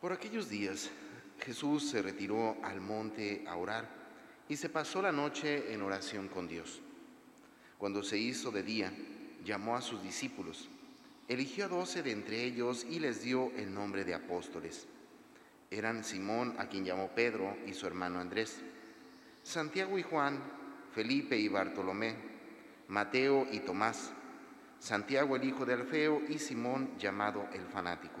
Por aquellos días Jesús se retiró al monte a orar y se pasó la noche en oración con Dios. Cuando se hizo de día, llamó a sus discípulos, eligió a doce de entre ellos y les dio el nombre de apóstoles. Eran Simón, a quien llamó Pedro, y su hermano Andrés, Santiago y Juan, Felipe y Bartolomé, Mateo y Tomás, Santiago el hijo de Alfeo y Simón llamado el fanático,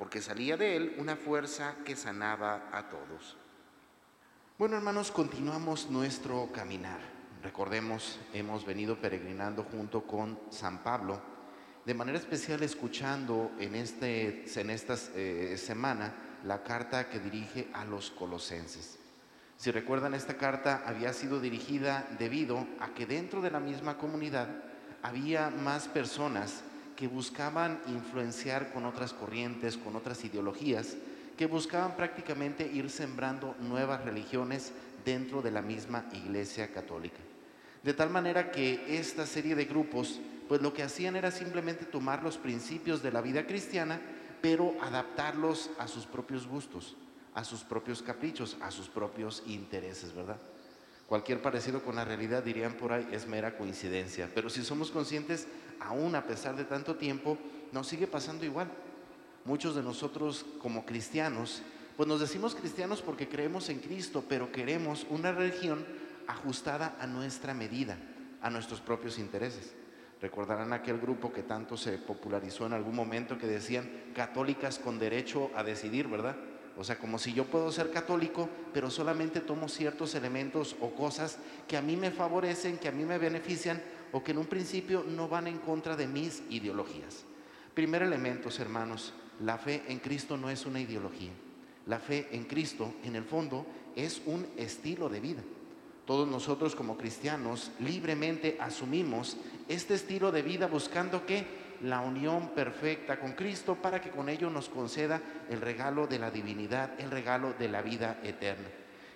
porque salía de él una fuerza que sanaba a todos. Bueno, hermanos, continuamos nuestro caminar. Recordemos, hemos venido peregrinando junto con San Pablo, de manera especial escuchando en, este, en esta eh, semana la carta que dirige a los colosenses. Si recuerdan, esta carta había sido dirigida debido a que dentro de la misma comunidad había más personas que buscaban influenciar con otras corrientes, con otras ideologías, que buscaban prácticamente ir sembrando nuevas religiones dentro de la misma Iglesia Católica. De tal manera que esta serie de grupos, pues lo que hacían era simplemente tomar los principios de la vida cristiana, pero adaptarlos a sus propios gustos, a sus propios caprichos, a sus propios intereses, ¿verdad? Cualquier parecido con la realidad, dirían por ahí, es mera coincidencia. Pero si somos conscientes, aún a pesar de tanto tiempo, nos sigue pasando igual. Muchos de nosotros como cristianos, pues nos decimos cristianos porque creemos en Cristo, pero queremos una religión ajustada a nuestra medida, a nuestros propios intereses. Recordarán aquel grupo que tanto se popularizó en algún momento que decían católicas con derecho a decidir, ¿verdad? O sea, como si yo puedo ser católico, pero solamente tomo ciertos elementos o cosas que a mí me favorecen, que a mí me benefician o que en un principio no van en contra de mis ideologías. Primer elemento, hermanos, la fe en Cristo no es una ideología. La fe en Cristo, en el fondo, es un estilo de vida. Todos nosotros como cristianos libremente asumimos este estilo de vida buscando que la unión perfecta con Cristo para que con ello nos conceda el regalo de la divinidad, el regalo de la vida eterna.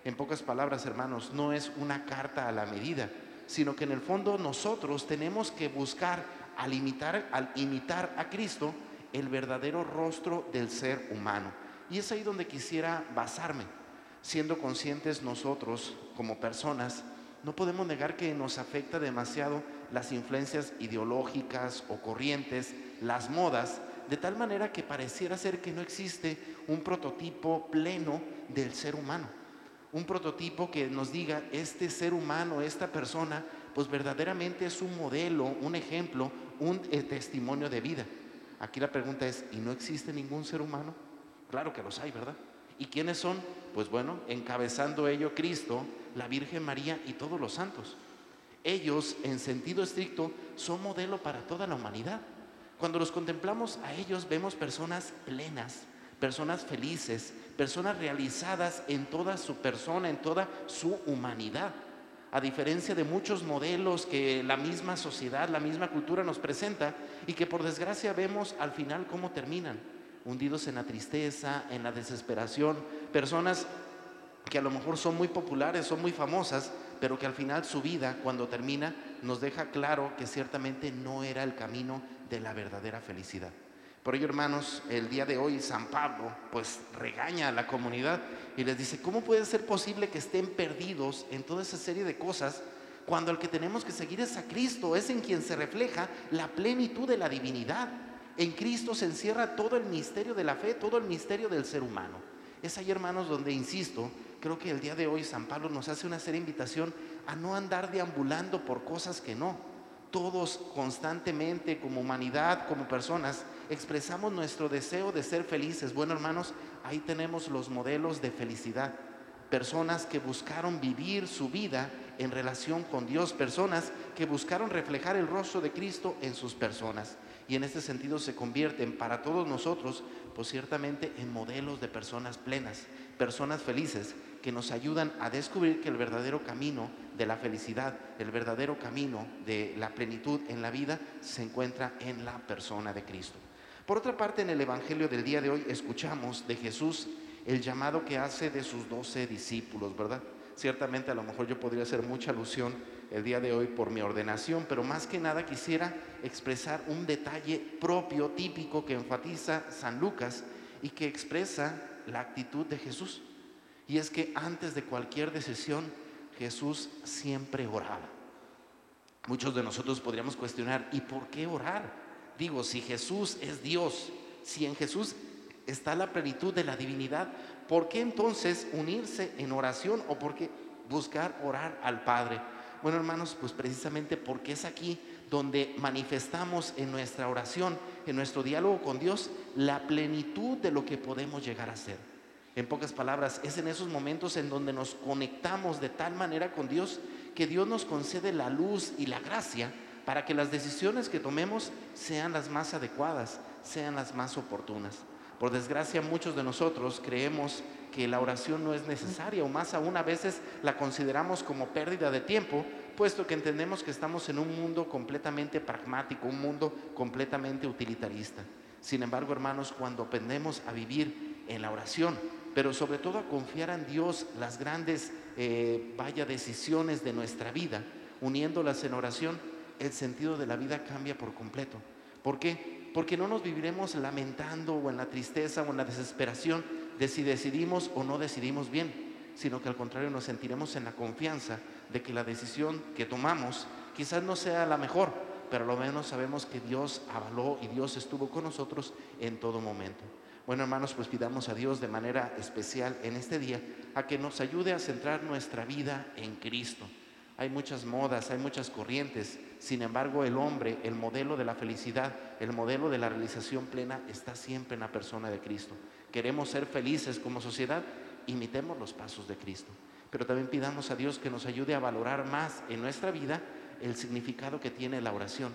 En pocas palabras, hermanos, no es una carta a la medida, sino que en el fondo nosotros tenemos que buscar al imitar, al imitar a Cristo el verdadero rostro del ser humano. Y es ahí donde quisiera basarme, siendo conscientes nosotros como personas, no podemos negar que nos afecta demasiado las influencias ideológicas o corrientes, las modas, de tal manera que pareciera ser que no existe un prototipo pleno del ser humano un prototipo que nos diga, este ser humano, esta persona, pues verdaderamente es un modelo, un ejemplo, un eh, testimonio de vida. Aquí la pregunta es, ¿y no existe ningún ser humano? Claro que los hay, ¿verdad? ¿Y quiénes son? Pues bueno, encabezando ello Cristo, la Virgen María y todos los santos. Ellos, en sentido estricto, son modelo para toda la humanidad. Cuando los contemplamos a ellos, vemos personas plenas, personas felices, personas realizadas en toda su persona, en toda su humanidad. A diferencia de muchos modelos que la misma sociedad, la misma cultura nos presenta y que por desgracia vemos al final cómo terminan, hundidos en la tristeza, en la desesperación, personas que a lo mejor son muy populares, son muy famosas, pero que al final su vida, cuando termina, nos deja claro que ciertamente no era el camino de la verdadera felicidad. Por ello, hermanos, el día de hoy San Pablo pues regaña a la comunidad y les dice, ¿cómo puede ser posible que estén perdidos en toda esa serie de cosas cuando el que tenemos que seguir es a Cristo, es en quien se refleja la plenitud de la divinidad? En Cristo se encierra todo el misterio de la fe, todo el misterio del ser humano. Es ahí, hermanos, donde, insisto, creo que el día de hoy San Pablo nos hace una seria invitación a no andar deambulando por cosas que no. Todos constantemente, como humanidad, como personas, expresamos nuestro deseo de ser felices. Bueno, hermanos, ahí tenemos los modelos de felicidad. Personas que buscaron vivir su vida en relación con Dios, personas que buscaron reflejar el rostro de Cristo en sus personas. y en este sentido se convierten para todos nosotros, pues ciertamente en modelos de personas plenas, personas felices, que nos ayudan a descubrir que el verdadero camino de la felicidad, el verdadero camino de la plenitud en la vida se encuentra en la persona de Cristo. Por otra parte, en el Evangelio del día de hoy escuchamos de Jesús el llamado que hace de sus doce discípulos, ¿verdad? Ciertamente a lo mejor yo podría hacer mucha alusión el día de hoy por mi ordenación, pero más que nada quisiera expresar un detalle propio, típico, que enfatiza San Lucas y que expresa la actitud de Jesús. Y es que antes de cualquier decisión, Jesús siempre oraba. Muchos de nosotros podríamos cuestionar, ¿y por qué orar? Digo, si Jesús es Dios, si en Jesús está la plenitud de la divinidad, ¿por qué entonces unirse en oración o por qué buscar orar al Padre? Bueno, hermanos, pues precisamente porque es aquí donde manifestamos en nuestra oración, en nuestro diálogo con Dios, la plenitud de lo que podemos llegar a ser. En pocas palabras, es en esos momentos en donde nos conectamos de tal manera con Dios que Dios nos concede la luz y la gracia para que las decisiones que tomemos sean las más adecuadas, sean las más oportunas. Por desgracia, muchos de nosotros creemos que la oración no es necesaria o más aún a veces la consideramos como pérdida de tiempo, puesto que entendemos que estamos en un mundo completamente pragmático, un mundo completamente utilitarista. Sin embargo, hermanos, cuando aprendemos a vivir en la oración, pero sobre todo a confiar en Dios las grandes, eh, vaya, decisiones de nuestra vida, uniéndolas en oración, el sentido de la vida cambia por completo. ¿Por qué? porque no nos viviremos lamentando o en la tristeza o en la desesperación de si decidimos o no decidimos bien, sino que al contrario nos sentiremos en la confianza de que la decisión que tomamos quizás no sea la mejor, pero lo menos sabemos que Dios avaló y Dios estuvo con nosotros en todo momento. Bueno, hermanos, pues pidamos a Dios de manera especial en este día a que nos ayude a centrar nuestra vida en Cristo hay muchas modas, hay muchas corrientes. Sin embargo, el hombre, el modelo de la felicidad, el modelo de la realización plena está siempre en la persona de Cristo. Queremos ser felices como sociedad, imitemos los pasos de Cristo. Pero también pidamos a Dios que nos ayude a valorar más en nuestra vida el significado que tiene la oración.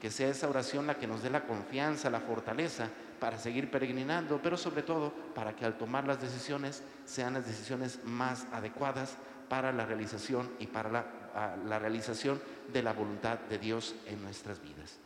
Que sea esa oración la que nos dé la confianza, la fortaleza para seguir peregrinando, pero sobre todo para que al tomar las decisiones sean las decisiones más adecuadas para la realización y para la la realización de la voluntad de Dios en nuestras vidas.